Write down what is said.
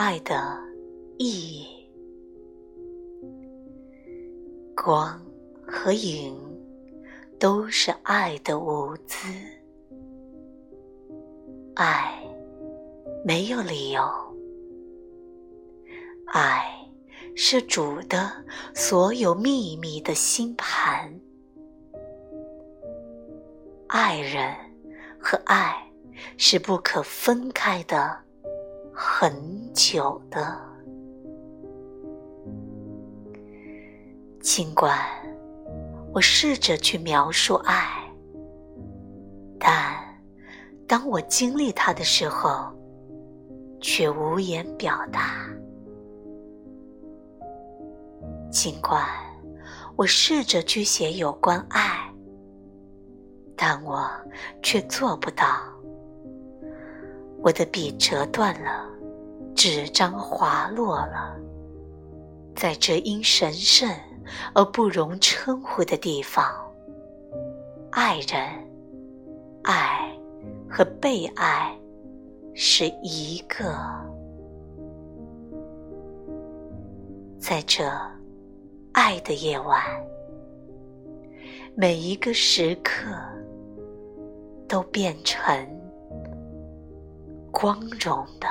爱的意义。光和影都是爱的舞姿，爱没有理由，爱是主的所有秘密的星盘，爱人和爱是不可分开的，很久的。尽管我试着去描述爱，但当我经历它的时候，却无言表达。尽管我试着去写有关爱，但我却做不到。我的笔折断了，纸张滑落了，在这因神圣。而不容称呼的地方，爱人、爱和被爱是一个。在这爱的夜晚，每一个时刻都变成光荣的。